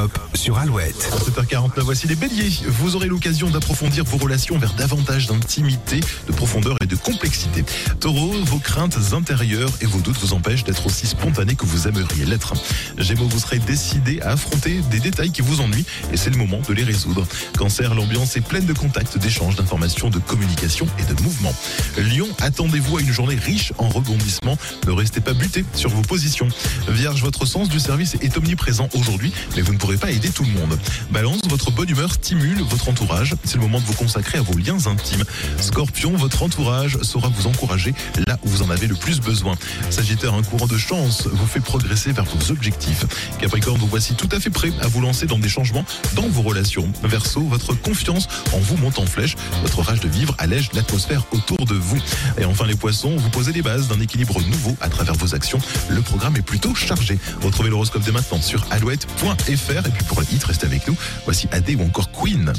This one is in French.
L'horoscope sur Alouette. 7h49, voici les béliers. Vous aurez l'occasion d'approfondir vos relations vers davantage d'intimité, de profondeur et de complexité. Taureau, vos craintes intérieures et vos doutes vous empêchent d'être aussi spontané que vous aimeriez l'être. Gémeaux, vous serez décidé à affronter des détails qui vous ennuient et c'est le moment de les résoudre. Cancer, l'ambiance est pleine de contacts, d'échanges, d'informations, de communication et de mouvements. Lion, attendez-vous à une journée riche en rebondissements. Ne restez pas buté sur vos positions. Vierge, votre sens du service est omniprésent aujourd'hui, mais vous ne pourrez pas aider tout le monde. Balance, votre bonne humeur stimule votre entourage. C'est le moment de vous consacrer à vos liens intimes. Scorpion, votre entourage saura vous encourager là où vous en avez le plus besoin. Sagittaire, un courant de chance vous fait progresser vers vos objectifs. Capricorne, vous voici tout à fait prêt à vous lancer dans des changements dans vos relations. Verseau, votre confiance en vous monte en flèche. Votre rage de vivre allège l'atmosphère autour de vous. Et enfin les poissons, vous posez les bases d'un équilibre nouveau à travers vos actions. Le programme est plutôt chargé. Retrouvez l'horoscope dès maintenant sur alouette.fr. Et puis pour nombreux hits. Restez avec nous. Voici AD ou encore Queen.